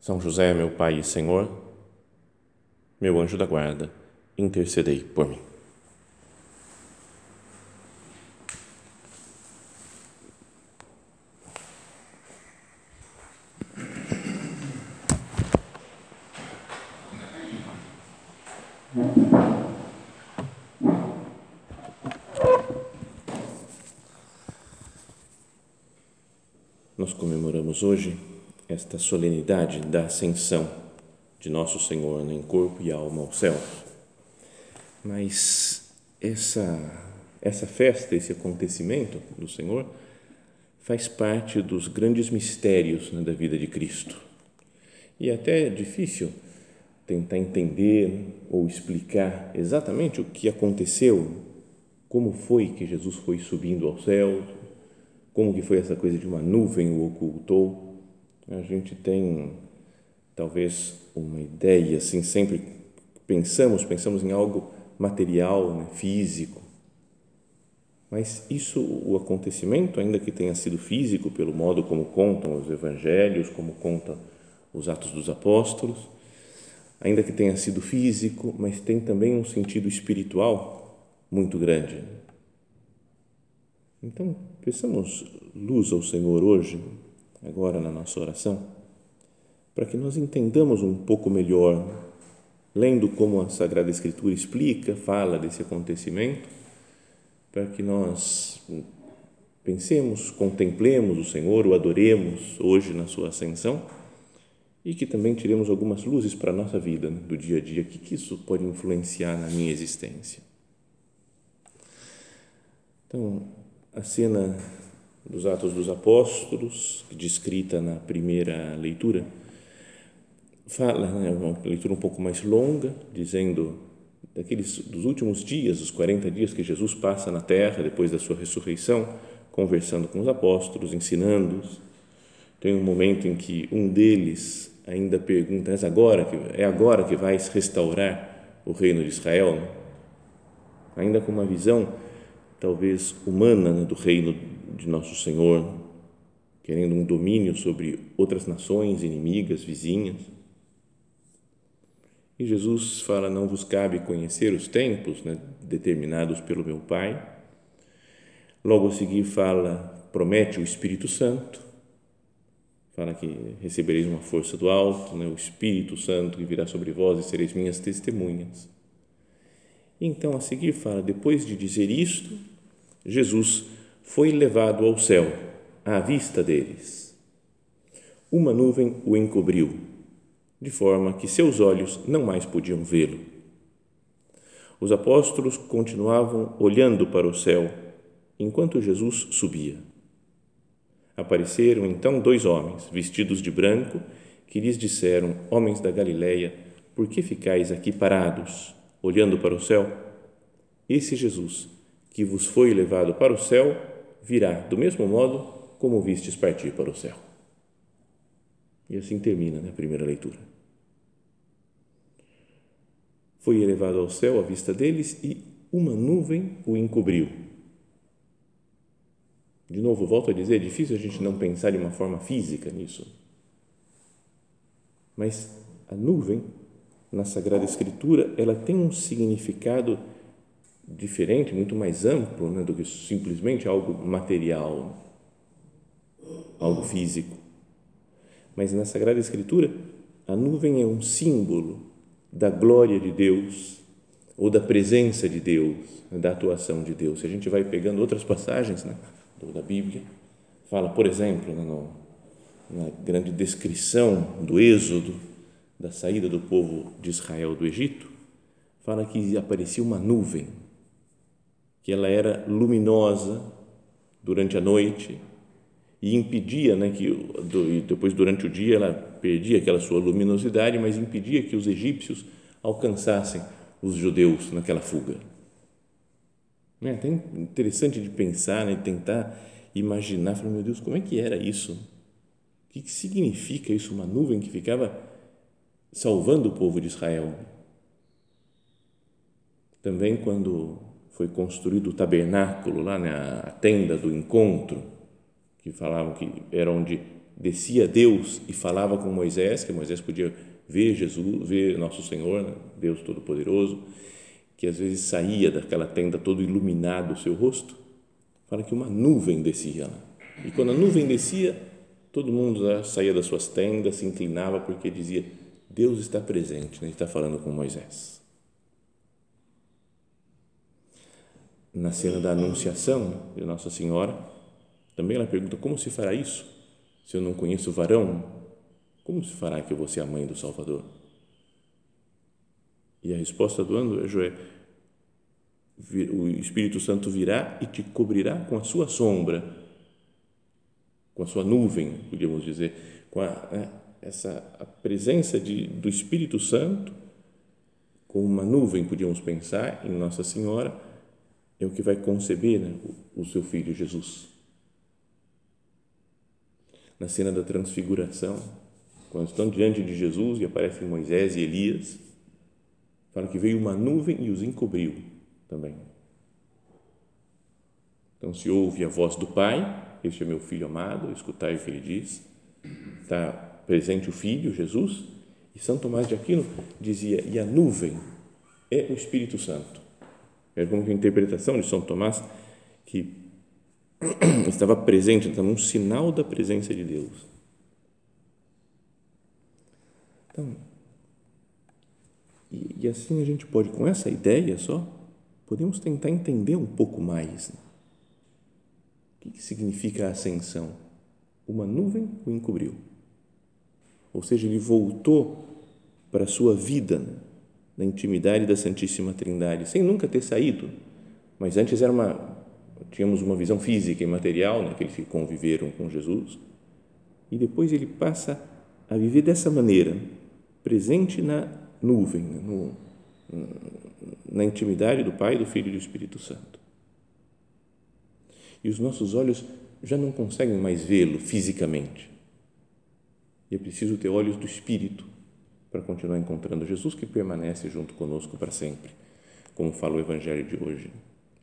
são José, meu Pai e Senhor, meu anjo da guarda, intercedei por mim. Nós comemoramos hoje esta solenidade da ascensão de nosso Senhor né, em corpo e alma ao céu. Mas essa essa festa, esse acontecimento do Senhor faz parte dos grandes mistérios né, da vida de Cristo. E é até difícil tentar entender ou explicar exatamente o que aconteceu, como foi que Jesus foi subindo ao céu, como que foi essa coisa de uma nuvem o ocultou a gente tem talvez uma ideia assim sempre pensamos pensamos em algo material né, físico. Mas isso o acontecimento ainda que tenha sido físico pelo modo como contam os evangelhos como contam os atos dos apóstolos ainda que tenha sido físico mas tem também um sentido espiritual muito grande. Então peçamos luz ao Senhor hoje agora na nossa oração, para que nós entendamos um pouco melhor, lendo como a Sagrada Escritura explica, fala desse acontecimento, para que nós pensemos, contemplemos o Senhor, o adoremos hoje na sua ascensão e que também tiremos algumas luzes para a nossa vida né, do dia a dia, o que, que isso pode influenciar na minha existência. Então, a cena dos Atos dos Apóstolos, descrita na primeira leitura, fala, é uma leitura um pouco mais longa, dizendo daqueles dos últimos dias, os 40 dias que Jesus passa na terra depois da sua ressurreição, conversando com os apóstolos, ensinando-os. Tem um momento em que um deles ainda pergunta: "É agora que é agora que vais restaurar o reino de Israel?" Ainda com uma visão talvez humana né, do reino de nosso Senhor, querendo um domínio sobre outras nações inimigas, vizinhas. E Jesus fala: Não vos cabe conhecer os tempos né, determinados pelo meu Pai. Logo a seguir, fala, promete o Espírito Santo, fala que recebereis uma força do alto, né, o Espírito Santo que virá sobre vós e sereis minhas testemunhas. Então, a seguir, fala: depois de dizer isto, Jesus foi levado ao céu à vista deles. Uma nuvem o encobriu, de forma que seus olhos não mais podiam vê-lo. Os apóstolos continuavam olhando para o céu enquanto Jesus subia. Apareceram então dois homens, vestidos de branco, que lhes disseram: Homens da Galileia, por que ficais aqui parados, olhando para o céu? Esse Jesus, que vos foi levado para o céu, virá do mesmo modo como vistes partir para o céu. E assim termina né, a primeira leitura. Foi elevado ao céu à vista deles e uma nuvem o encobriu. De novo, volto a dizer, é difícil a gente não pensar de uma forma física nisso. Mas a nuvem, na Sagrada Escritura, ela tem um significado diferente, muito mais amplo né, do que simplesmente algo material, algo físico. Mas na Sagrada Escritura, a nuvem é um símbolo da glória de Deus ou da presença de Deus, da atuação de Deus. Se a gente vai pegando outras passagens né, da Bíblia, fala, por exemplo, né, no, na grande descrição do êxodo, da saída do povo de Israel do Egito, fala que aparecia uma nuvem que ela era luminosa durante a noite e impedia, né, que depois durante o dia ela perdia aquela sua luminosidade, mas impedia que os egípcios alcançassem os judeus naquela fuga. É até interessante de pensar, né, tentar imaginar, falar, meu Deus, como é que era isso? O que, que significa isso? Uma nuvem que ficava salvando o povo de Israel. Também quando foi construído o tabernáculo lá, né, a tenda do encontro, que falavam que era onde descia Deus e falava com Moisés, que Moisés podia ver Jesus, ver nosso Senhor, né, Deus Todo-Poderoso, que às vezes saía daquela tenda todo iluminado o seu rosto, fala que uma nuvem descia lá. E quando a nuvem descia, todo mundo saía das suas tendas, se inclinava porque dizia: Deus está presente, né? Está falando com Moisés. Na cena da Anunciação de Nossa Senhora, também ela pergunta: Como se fará isso? Se eu não conheço o varão, como se fará que eu vou ser a mãe do Salvador? E a resposta do anjo é: o Espírito Santo virá e te cobrirá com a sua sombra, com a sua nuvem, podíamos dizer, com a, né, essa a presença de, do Espírito Santo, com uma nuvem, podíamos pensar, em Nossa Senhora, é o que vai conceber né, o, seu filho Jesus. Na cena da transfiguração, quando estão diante de Jesus e aparecem Moisés e Elias, Fala que veio uma nuvem e os encobriu também. Então, se ouve a voz do Pai, este é meu filho amado, escutai o que ele diz. Está presente o Filho, Jesus, e São Tomás de Aquino dizia, e a nuvem é o Espírito Santo. É como que a interpretação de São Tomás, que estava presente, estava um sinal da presença de Deus. Então, e, e, assim a gente pode, com essa ideia só, podemos tentar entender um pouco mais. Né? O que, significa a ascensão? Uma nuvem o encobriu. Ou seja, ele voltou para a sua vida né? Na intimidade da Santíssima Trindade, sem nunca ter saído. Mas antes era uma, tínhamos uma visão física e material, né? aqueles que conviveram com Jesus. E depois ele passa a viver dessa maneira, presente na nuvem, né, no, na intimidade do Pai, do Filho e do Espírito Santo. E os nossos olhos já não conseguem mais vê-lo fisicamente. E é preciso ter olhos do Espírito para continuar encontrando Jesus que permanece junto conosco para sempre, como fala o Evangelho de hoje.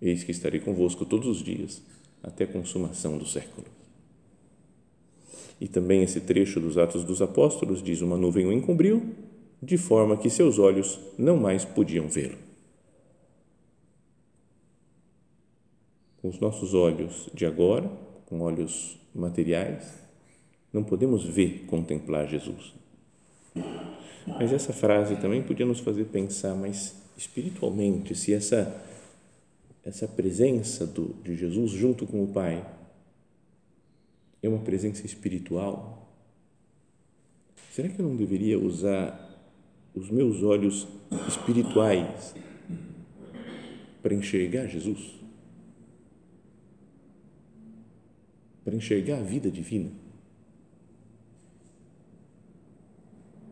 Eis que estarei convosco todos os dias, até a consumação do século. E também esse trecho dos Atos dos Apóstolos diz: Uma nuvem o encobriu de forma que seus olhos não mais podiam vê-lo. Com os nossos olhos de agora, com olhos materiais, não podemos ver, contemplar Jesus. Mas essa frase também podia nos fazer pensar mais espiritualmente se essa essa presença do, de Jesus junto com o Pai é uma presença espiritual. Será que eu não deveria usar os meus olhos espirituais para enxergar Jesus, para enxergar a vida divina.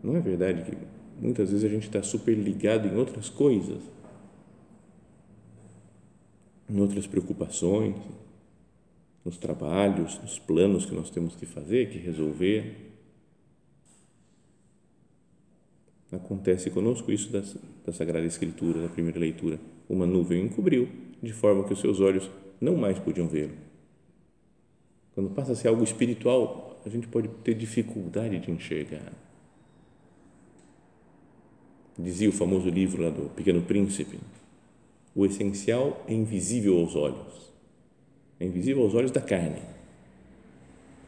Não é verdade que muitas vezes a gente está super ligado em outras coisas, em outras preocupações, nos trabalhos, nos planos que nós temos que fazer, que resolver Acontece conosco isso da, da Sagrada Escritura, da primeira leitura. Uma nuvem encobriu, de forma que os seus olhos não mais podiam vê-lo. Quando passa a ser algo espiritual, a gente pode ter dificuldade de enxergar. Dizia o famoso livro lá do Pequeno Príncipe: o essencial é invisível aos olhos, é invisível aos olhos da carne.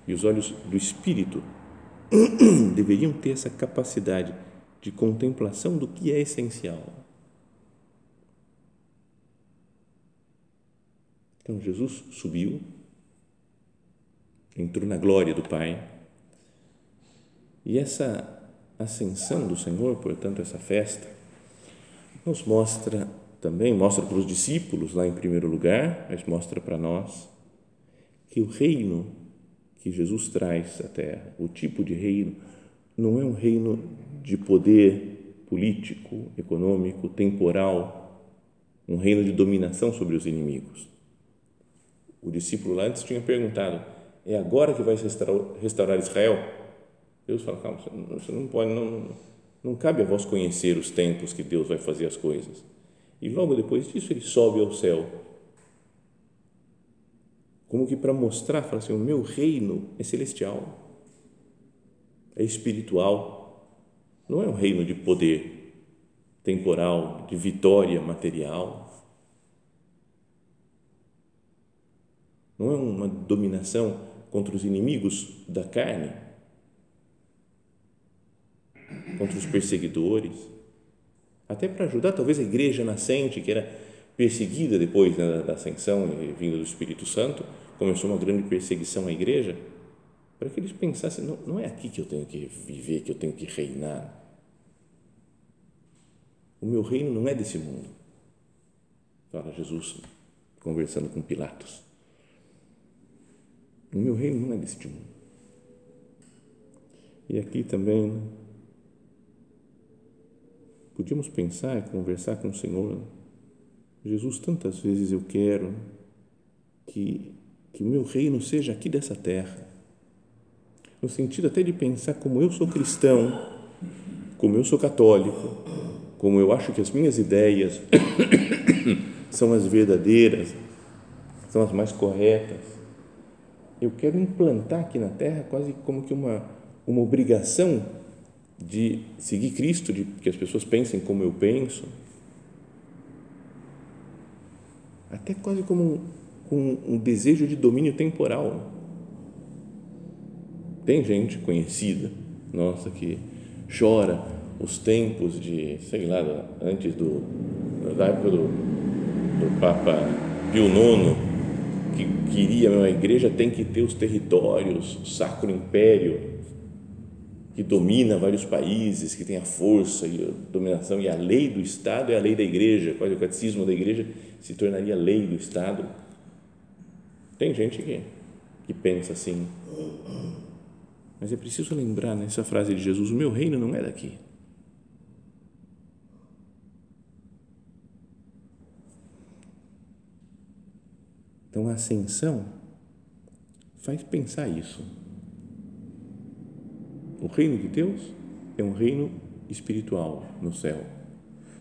E os olhos do espírito deveriam ter essa capacidade de contemplação do que é essencial. Então Jesus subiu, entrou na glória do Pai, e essa ascensão do Senhor, portanto, essa festa, nos mostra também, mostra para os discípulos lá em primeiro lugar, mas mostra para nós que o reino que Jesus traz à Terra, o tipo de reino, não é um reino de poder político, econômico, temporal, um reino de dominação sobre os inimigos. O discípulo antes tinha perguntado: é agora que vai restaurar Israel? Deus fala: calma, você não pode, não, não cabe a vós conhecer os tempos que Deus vai fazer as coisas. E logo depois disso ele sobe ao céu. Como que para mostrar, fala assim: o meu reino é celestial, é espiritual, não é um reino de poder temporal, de vitória material. Não é uma dominação contra os inimigos da carne, contra os perseguidores, até para ajudar talvez a igreja nascente, que era perseguida depois né, da ascensão e vinda do Espírito Santo, começou uma grande perseguição à igreja, para que eles pensassem: não, não é aqui que eu tenho que viver, que eu tenho que reinar. O meu reino não é desse mundo. Fala Jesus conversando com Pilatos. O meu reino não é deste mundo. E aqui também né, podíamos pensar e conversar com o Senhor. Jesus, tantas vezes eu quero que, que o meu reino seja aqui dessa terra, no sentido até de pensar como eu sou cristão, como eu sou católico, como eu acho que as minhas ideias são as verdadeiras, são as mais corretas eu quero implantar aqui na Terra quase como que uma, uma obrigação de seguir Cristo, de que as pessoas pensem como eu penso, até quase como um, um, desejo de domínio temporal. Tem gente conhecida, nossa, que chora os tempos de, sei lá, antes do, da época do, do Papa Pio IX, que queria, a igreja tem que ter os territórios, o Sacro Império, que domina vários países, que tem a força e a dominação, e a lei do Estado é a lei da igreja, quase o catecismo da igreja se tornaria lei do Estado. Tem gente que, que pensa assim. Mas é preciso lembrar nessa frase de Jesus: o meu reino não é daqui. Então, a ascensão faz pensar isso. O reino de Deus é um reino espiritual no céu.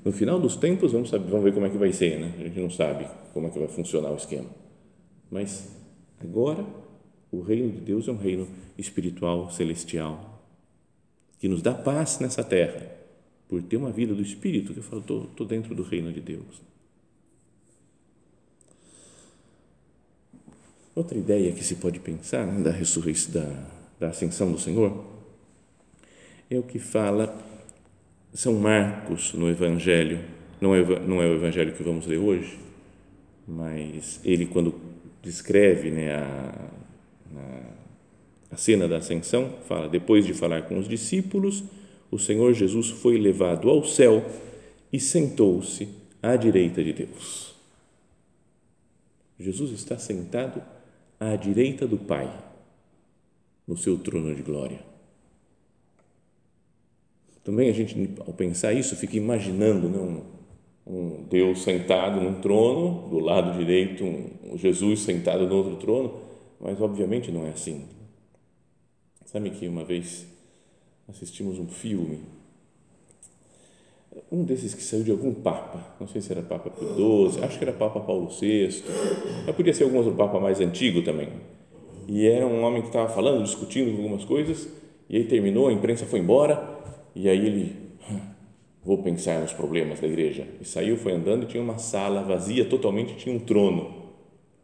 No final dos tempos, vamos, saber, vamos ver como é que vai ser, né? A gente não sabe como é que vai funcionar o esquema. Mas agora, o reino de Deus é um reino espiritual, celestial, que nos dá paz nessa terra, por ter uma vida do Espírito, que eu falo, estou dentro do reino de Deus. Outra ideia que se pode pensar né, da ressurreição, da, da ascensão do Senhor, é o que fala São Marcos no Evangelho, não é, não é o Evangelho que vamos ler hoje, mas ele, quando descreve né, a, a, a cena da ascensão, fala: depois de falar com os discípulos, o Senhor Jesus foi levado ao céu e sentou-se à direita de Deus. Jesus está sentado à direita do Pai, no seu trono de glória. Também a gente, ao pensar isso, fica imaginando né, um, um Deus sentado num trono, do lado direito, um Jesus sentado no outro trono, mas obviamente não é assim. Sabe que uma vez assistimos um filme um desses que saiu de algum Papa, não sei se era Papa Pio XII, acho que era Papa Paulo VI, mas podia ser algum outro Papa mais antigo também. E era um homem que estava falando, discutindo algumas coisas, e aí terminou, a imprensa foi embora, e aí ele, vou pensar nos problemas da igreja. E saiu, foi andando e tinha uma sala vazia totalmente, tinha um trono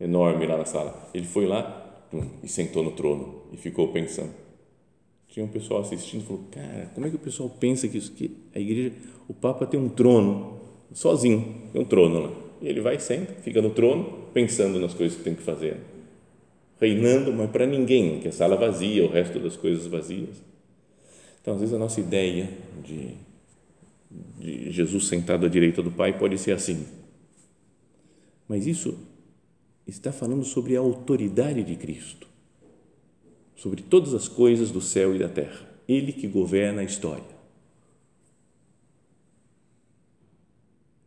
enorme lá na sala. Ele foi lá e sentou no trono e ficou pensando. Tinha um pessoal assistindo e falou, cara, como é que o pessoal pensa que, isso, que a igreja o Papa tem um trono, sozinho, tem um trono lá. E ele vai sempre, fica no trono, pensando nas coisas que tem que fazer. Reinando, mas para ninguém, que a sala vazia, o resto das coisas vazias. Então, às vezes, a nossa ideia de, de Jesus sentado à direita do Pai pode ser assim. Mas isso está falando sobre a autoridade de Cristo, sobre todas as coisas do céu e da terra. Ele que governa a história.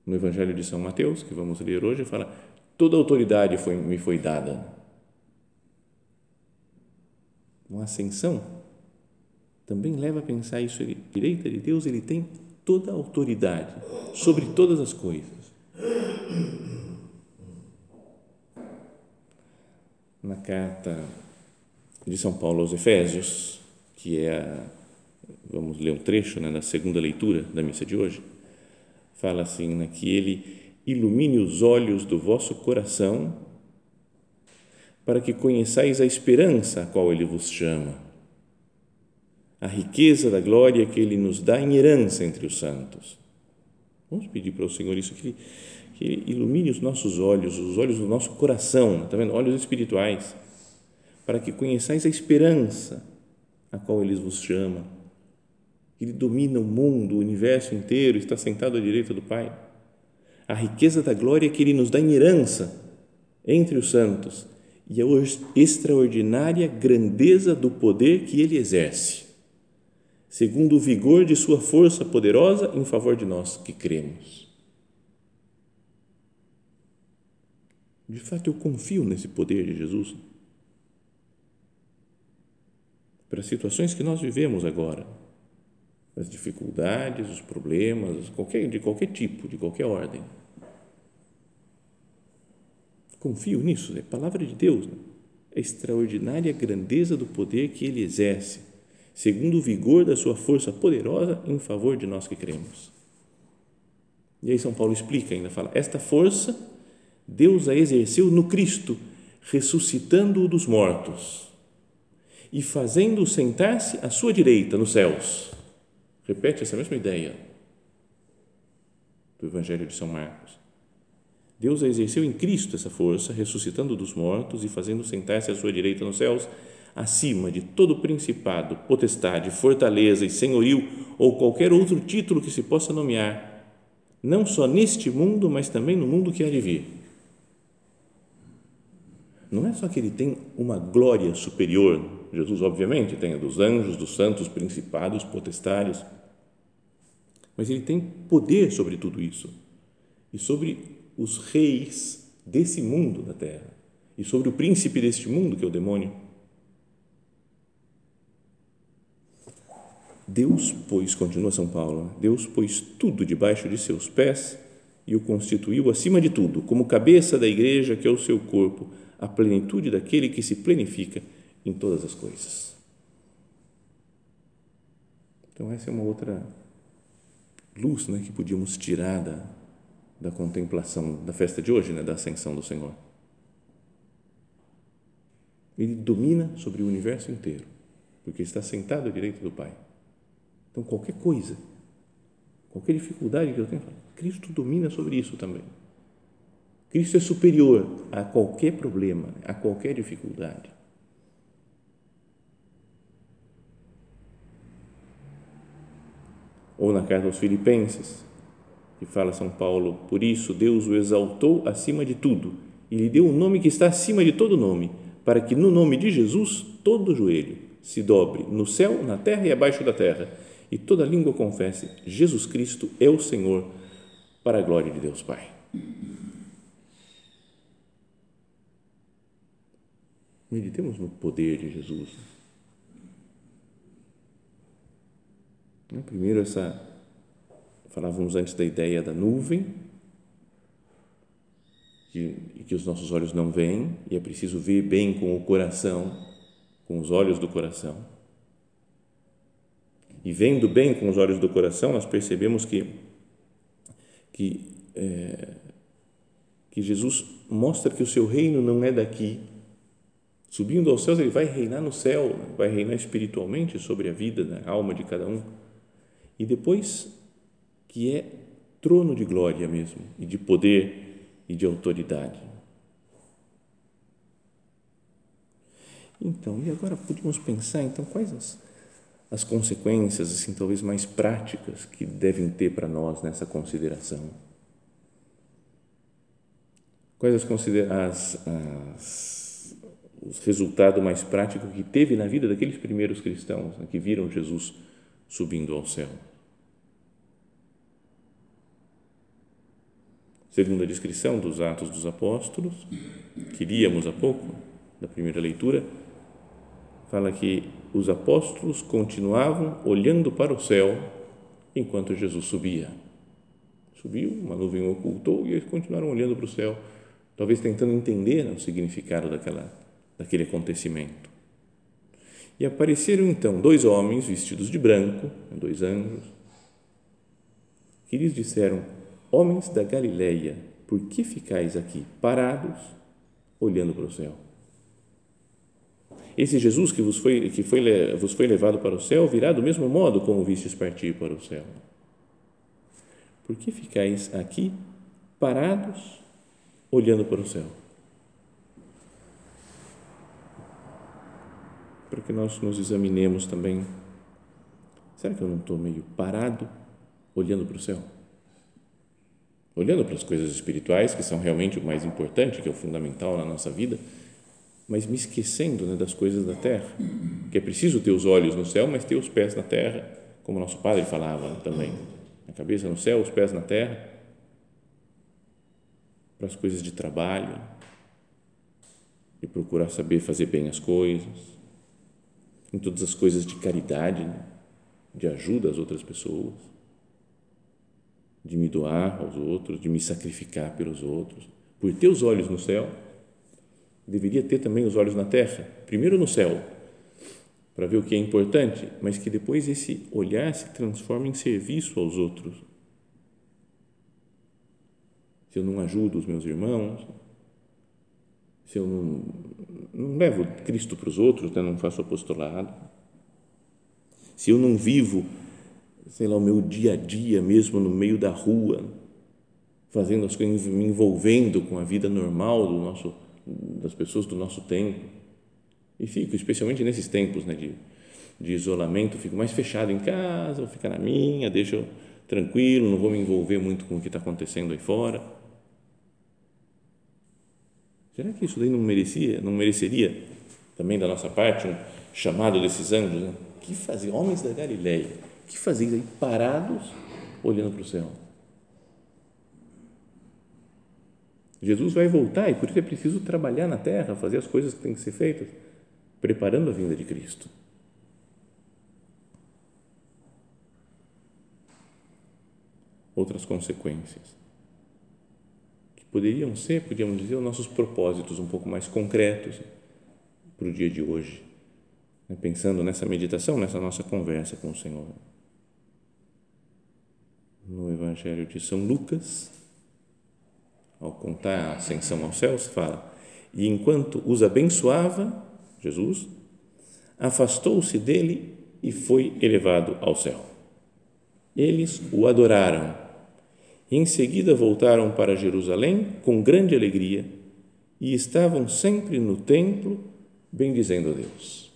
No Evangelho de São Mateus, que vamos ler hoje, fala: toda autoridade foi, me foi dada. Uma ascensão também leva a pensar isso. Ele, direita de Deus, ele tem toda a autoridade sobre todas as coisas. Na carta de São Paulo aos Efésios, que é a, vamos ler um trecho né, da segunda leitura da missa de hoje, fala assim, né, que ele ilumine os olhos do vosso coração para que conheçais a esperança a qual ele vos chama, a riqueza da glória que ele nos dá em herança entre os santos. Vamos pedir para o Senhor isso, que ele, que ele ilumine os nossos olhos, os olhos do nosso coração, está vendo? Olhos espirituais, para que conheçais a esperança a qual ele vos chama. Ele domina o mundo, o universo inteiro, está sentado à direita do Pai. A riqueza da glória que ele nos dá em herança entre os santos e a extraordinária grandeza do poder que ele exerce, segundo o vigor de sua força poderosa em favor de nós que cremos. De fato, eu confio nesse poder de Jesus para as situações que nós vivemos agora, as dificuldades, os problemas, qualquer, de qualquer tipo, de qualquer ordem. Confio nisso, é palavra de Deus, né? a extraordinária grandeza do poder que Ele exerce, segundo o vigor da Sua força poderosa em favor de nós que cremos. E aí São Paulo explica ainda, fala, esta força Deus a exerceu no Cristo, ressuscitando-o dos mortos e fazendo-o sentar-se à sua direita nos céus. Repete essa mesma ideia do Evangelho de São Marcos. Deus a exerceu em Cristo essa força, ressuscitando dos mortos e fazendo sentar-se à sua direita nos céus, acima de todo principado, potestade, fortaleza e senhorio ou qualquer outro título que se possa nomear, não só neste mundo, mas também no mundo que há de vir não é só que ele tem uma glória superior, Jesus, obviamente, tem a dos anjos, dos santos, principados, potestários, mas ele tem poder sobre tudo isso e sobre os reis desse mundo da terra e sobre o príncipe deste mundo, que é o demônio. Deus, pois, continua São Paulo, Deus pôs tudo debaixo de seus pés e o constituiu acima de tudo, como cabeça da igreja, que é o seu corpo a plenitude daquele que se plenifica em todas as coisas. Então, essa é uma outra luz né, que podíamos tirar da, da contemplação da festa de hoje, né, da ascensão do Senhor. Ele domina sobre o universo inteiro, porque está sentado à direita do Pai. Então, qualquer coisa, qualquer dificuldade que eu tenha, Cristo domina sobre isso também. Cristo é superior a qualquer problema, a qualquer dificuldade. Ou na carta aos Filipenses, que fala São Paulo, por isso Deus o exaltou acima de tudo e lhe deu um nome que está acima de todo nome, para que no nome de Jesus todo joelho se dobre no céu, na terra e abaixo da terra, e toda língua confesse: Jesus Cristo é o Senhor, para a glória de Deus Pai. Meditemos no poder de Jesus. Né, primeiro, essa, falávamos antes da ideia da nuvem, que, que os nossos olhos não veem, e é preciso ver bem com o coração, com os olhos do coração. E vendo bem com os olhos do coração, nós percebemos que, que, é, que Jesus mostra que o seu reino não é daqui, Subindo aos céus, ele vai reinar no céu, vai reinar espiritualmente sobre a vida, a alma de cada um. E depois, que é trono de glória mesmo, e de poder e de autoridade. Então, e agora podemos pensar, então, quais as, as consequências, assim, talvez mais práticas que devem ter para nós nessa consideração? Quais as, as, as o resultado mais prático que teve na vida daqueles primeiros cristãos né, que viram Jesus subindo ao céu. Segundo a descrição dos Atos dos Apóstolos, que líamos há pouco, da primeira leitura, fala que os apóstolos continuavam olhando para o céu enquanto Jesus subia. Subiu, uma nuvem ocultou e eles continuaram olhando para o céu, talvez tentando entender o significado daquela, daquele acontecimento. E apareceram então dois homens vestidos de branco, dois anjos, que lhes disseram: Homens da Galileia, por que ficais aqui parados, olhando para o céu? Esse Jesus que vos foi, que foi, vos foi levado para o céu virá do mesmo modo como vistes partir para o céu. Por que ficais aqui parados, olhando para o céu? Para que nós nos examinemos também. Será que eu não estou meio parado, olhando para o céu? olhando para as coisas espirituais, que são realmente o mais importante, que é o fundamental na nossa vida, mas me esquecendo né, das coisas da terra, que é preciso ter os olhos no céu, mas ter os pés na terra, como nosso padre falava também, a cabeça no céu, os pés na terra, para as coisas de trabalho, e procurar saber fazer bem as coisas, em todas as coisas de caridade, né, de ajuda às outras pessoas. De me doar aos outros, de me sacrificar pelos outros. Por ter os olhos no céu, deveria ter também os olhos na terra. Primeiro no céu, para ver o que é importante, mas que depois esse olhar se transforme em serviço aos outros. Se eu não ajudo os meus irmãos, se eu não, não levo Cristo para os outros, né, não faço apostolado, se eu não vivo sei lá, o meu dia a dia mesmo no meio da rua, fazendo as coisas, me envolvendo com a vida normal do nosso, das pessoas do nosso tempo. E fico, especialmente nesses tempos né, de, de isolamento, fico mais fechado em casa, vou ficar na minha, deixo tranquilo, não vou me envolver muito com o que está acontecendo aí fora. Será que isso daí não merecia, não mereceria também da nossa parte um chamado desses anjos? Né? Que faziam homens da Galileia? que faziam aí parados olhando para o céu? Jesus vai voltar e por isso é preciso trabalhar na terra, fazer as coisas que têm que ser feitas, preparando a vinda de Cristo. Outras consequências que poderiam ser, podíamos dizer, os nossos propósitos um pouco mais concretos para o dia de hoje, né? pensando nessa meditação, nessa nossa conversa com o Senhor no Evangelho de São Lucas, ao contar a ascensão aos céus, fala: E enquanto os abençoava, Jesus, afastou-se dele e foi elevado ao céu. Eles o adoraram em seguida voltaram para Jerusalém com grande alegria e estavam sempre no templo bendizendo a Deus.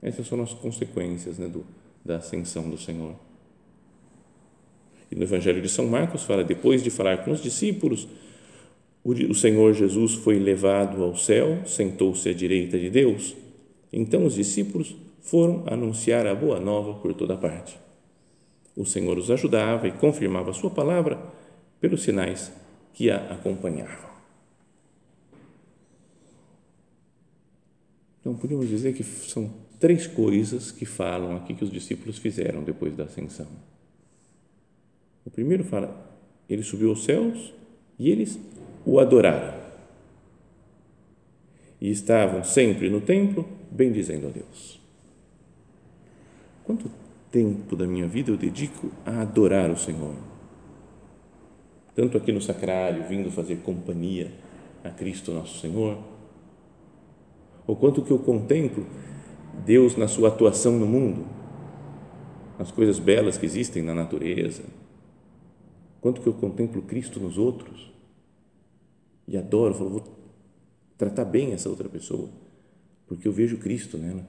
Essas são as consequências né, do, da ascensão do Senhor. E no Evangelho de São Marcos fala, depois de falar com os discípulos, o Senhor Jesus foi levado ao céu, sentou-se à direita de Deus. Então os discípulos foram anunciar a boa nova por toda parte. O Senhor os ajudava e confirmava a sua palavra pelos sinais que a acompanhavam. Então, podemos dizer que são três coisas que falam aqui que os discípulos fizeram depois da ascensão. O primeiro fala, ele subiu aos céus e eles o adoraram. E estavam sempre no templo, bendizendo a Deus. Quanto tempo da minha vida eu dedico a adorar o Senhor? Tanto aqui no sacrário, vindo fazer companhia a Cristo nosso Senhor, ou quanto que eu contemplo Deus na sua atuação no mundo, nas coisas belas que existem na natureza, quanto que eu contemplo Cristo nos outros e adoro, falo, vou tratar bem essa outra pessoa, porque eu vejo Cristo nela.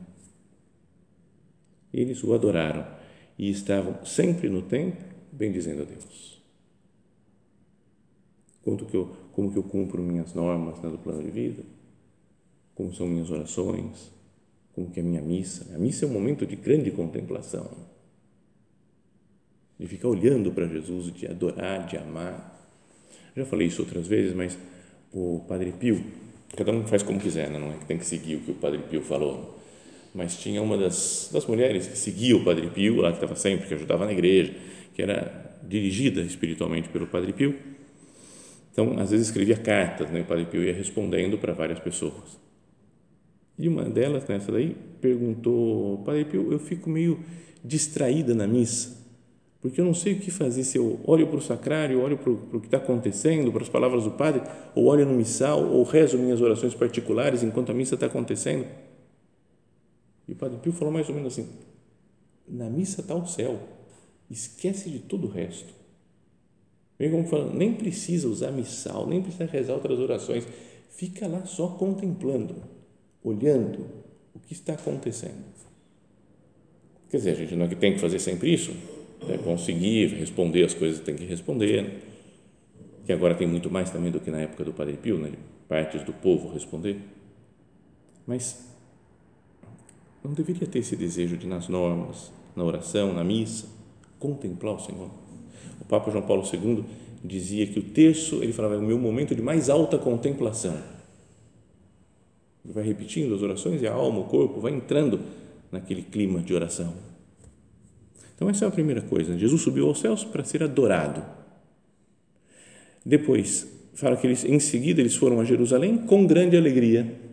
Eles o adoraram e estavam sempre no templo bendizendo a Deus. Quanto que eu, como que eu cumpro minhas normas né, do plano de vida? como são minhas orações, como que é a minha missa. A missa é um momento de grande contemplação, de ficar olhando para Jesus, de adorar, de amar. Já falei isso outras vezes, mas o Padre Pio, cada um faz como quiser, né? não é que tem que seguir o que o Padre Pio falou, mas tinha uma das, das mulheres que seguia o Padre Pio, lá que estava sempre, que ajudava na igreja, que era dirigida espiritualmente pelo Padre Pio. Então, às vezes escrevia cartas, né? o Padre Pio ia respondendo para várias pessoas. E uma delas, nessa daí, perguntou, Padre Pio, eu fico meio distraída na missa, porque eu não sei o que fazer, se eu olho para o sacrário, olho para o que está acontecendo, para as palavras do Padre, ou olho no missal, ou rezo minhas orações particulares enquanto a missa está acontecendo. E o Padre Pio falou mais ou menos assim: na missa está o céu, esquece de todo o resto. Vem como falando, nem precisa usar missal, nem precisa rezar outras orações, fica lá só contemplando, olhando o que está acontecendo. Quer dizer, a gente não é que tem que fazer sempre isso, é conseguir responder as coisas que tem que responder, né? que agora tem muito mais também do que na época do Padre Pio, né? partes do povo responder. Mas não deveria ter esse desejo de, nas normas, na oração, na missa, contemplar o Senhor. O Papa João Paulo II dizia que o terço, ele falava, é o meu momento de mais alta contemplação. Ele vai repetindo as orações e a alma, o corpo, vai entrando naquele clima de oração. Então, essa é a primeira coisa. Jesus subiu aos céus para ser adorado. Depois, fala que eles, em seguida eles foram a Jerusalém com grande alegria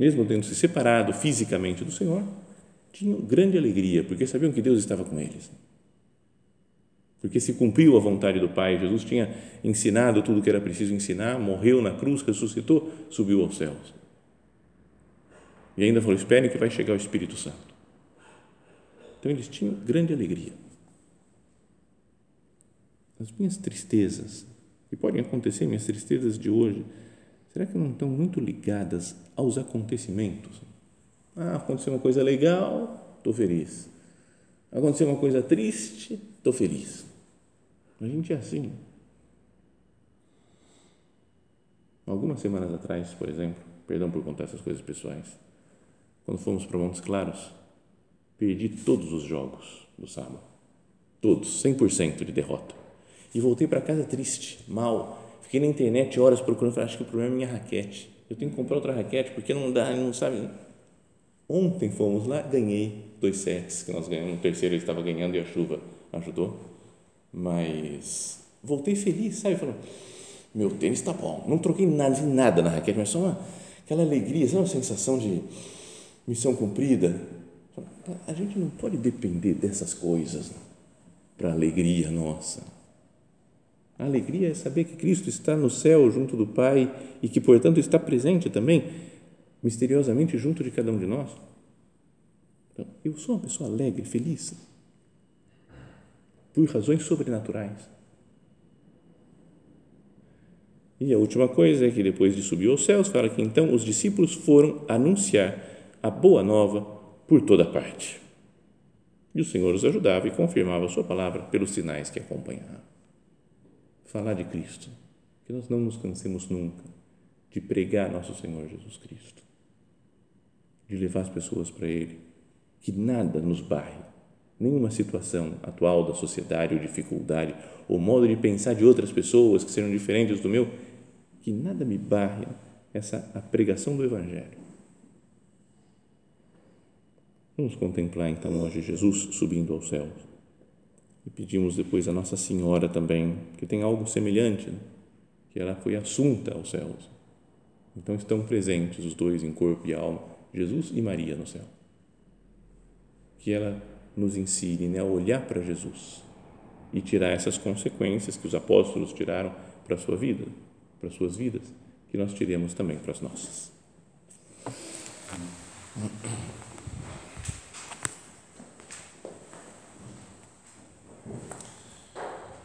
mesmo tendo se separado fisicamente do Senhor, tinham grande alegria, porque sabiam que Deus estava com eles. Porque se cumpriu a vontade do Pai, Jesus tinha ensinado tudo o que era preciso ensinar, morreu na cruz, ressuscitou, subiu aos céus. E ainda falou: esperem que vai chegar o Espírito Santo. Então eles tinham grande alegria. As minhas tristezas, que podem acontecer, minhas tristezas de hoje, será que não estão muito ligadas aos acontecimentos? Ah, aconteceu uma coisa legal, estou feliz. Aconteceu uma coisa triste, estou feliz. A gente é assim. Algumas semanas atrás, por exemplo, perdão por contar essas coisas pessoais, quando fomos para Montes Claros, perdi todos os jogos do sábado. Todos, 100% de derrota. E voltei para casa triste, mal, Fiquei na internet horas procurando, falei, acho que o problema é minha raquete. Eu tenho que comprar outra raquete porque não dá, não sabe. Ontem fomos lá, ganhei dois sets que nós ganhamos. No terceiro ele estava ganhando e a chuva ajudou. Mas voltei feliz, sabe? Falando, meu tênis está bom. Não troquei nada, vi nada na raquete, mas só uma, aquela alegria, sabe uma sensação de missão cumprida? A gente não pode depender dessas coisas para alegria nossa a alegria é saber que Cristo está no céu junto do Pai e que, portanto, está presente também, misteriosamente, junto de cada um de nós. Então, eu sou uma pessoa alegre, feliz, por razões sobrenaturais. E a última coisa é que depois de subir aos céus, fala que então os discípulos foram anunciar a boa nova por toda parte. E o Senhor os ajudava e confirmava a sua palavra pelos sinais que acompanhavam falar de Cristo, que nós não nos cansemos nunca de pregar nosso Senhor Jesus Cristo, de levar as pessoas para Ele, que nada nos barre, nenhuma situação atual da sociedade ou dificuldade, ou modo de pensar de outras pessoas que sejam diferentes do meu, que nada me barre essa a pregação do Evangelho. Vamos contemplar então hoje Jesus subindo aos céus e pedimos depois a Nossa Senhora também, que tem algo semelhante, né? que ela foi assunta aos céus. Então estão presentes os dois em corpo e alma, Jesus e Maria no céu. Que ela nos ensine né, a olhar para Jesus e tirar essas consequências que os apóstolos tiraram para a sua vida, para as suas vidas, que nós tiremos também para as nossas.